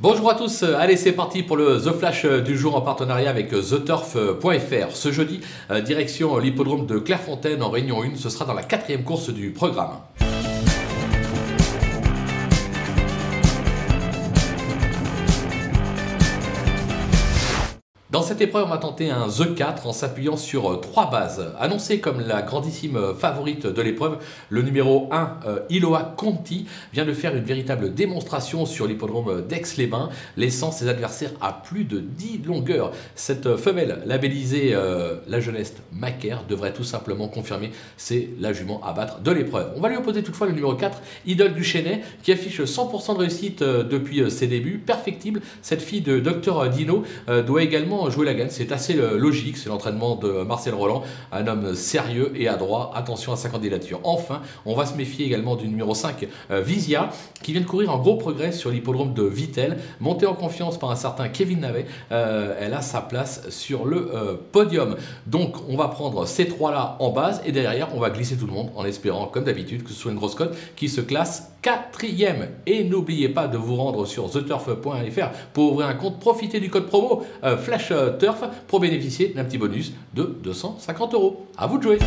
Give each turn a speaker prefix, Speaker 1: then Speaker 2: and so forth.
Speaker 1: Bonjour à tous, allez c'est parti pour le The Flash du jour en partenariat avec TheTurf.fr. Ce jeudi, euh, direction l'hippodrome de Clairefontaine en Réunion 1, ce sera dans la quatrième course du programme. Dans cette épreuve, on va tenter un The 4 en s'appuyant sur euh, trois bases. Annoncé comme la grandissime euh, favorite de l'épreuve, le numéro 1, euh, Iloa Conti, vient de faire une véritable démonstration sur l'hippodrome d'Aix-les-Bains, laissant ses adversaires à plus de 10 longueurs. Cette femelle labellisée la jeunesse Macaire devrait tout simplement confirmer c'est la jument à battre de l'épreuve. On va lui opposer toutefois le numéro 4, Idole du qui affiche 100% de réussite depuis ses débuts. Perfectible, cette fille de Dr Dino doit également jouer la gagne. C'est assez euh, logique. C'est l'entraînement de Marcel Roland, un homme sérieux et adroit. Attention à sa candidature. Enfin, on va se méfier également du numéro 5, euh, Visia, qui vient de courir en gros progrès sur l'hippodrome de Vitel. Montée en confiance par un certain Kevin Navet, euh, elle a sa place sur le podium. Donc, on va prendre ces trois-là en base et derrière, on va glisser tout le monde en espérant, comme d'habitude, que ce soit une grosse cote qui se classe quatrième. Et n'oubliez pas de vous rendre sur theturf.fr pour ouvrir un compte. Profitez du code promo Flash Turf pour bénéficier d'un petit bonus de 250 euros. À vous de jouer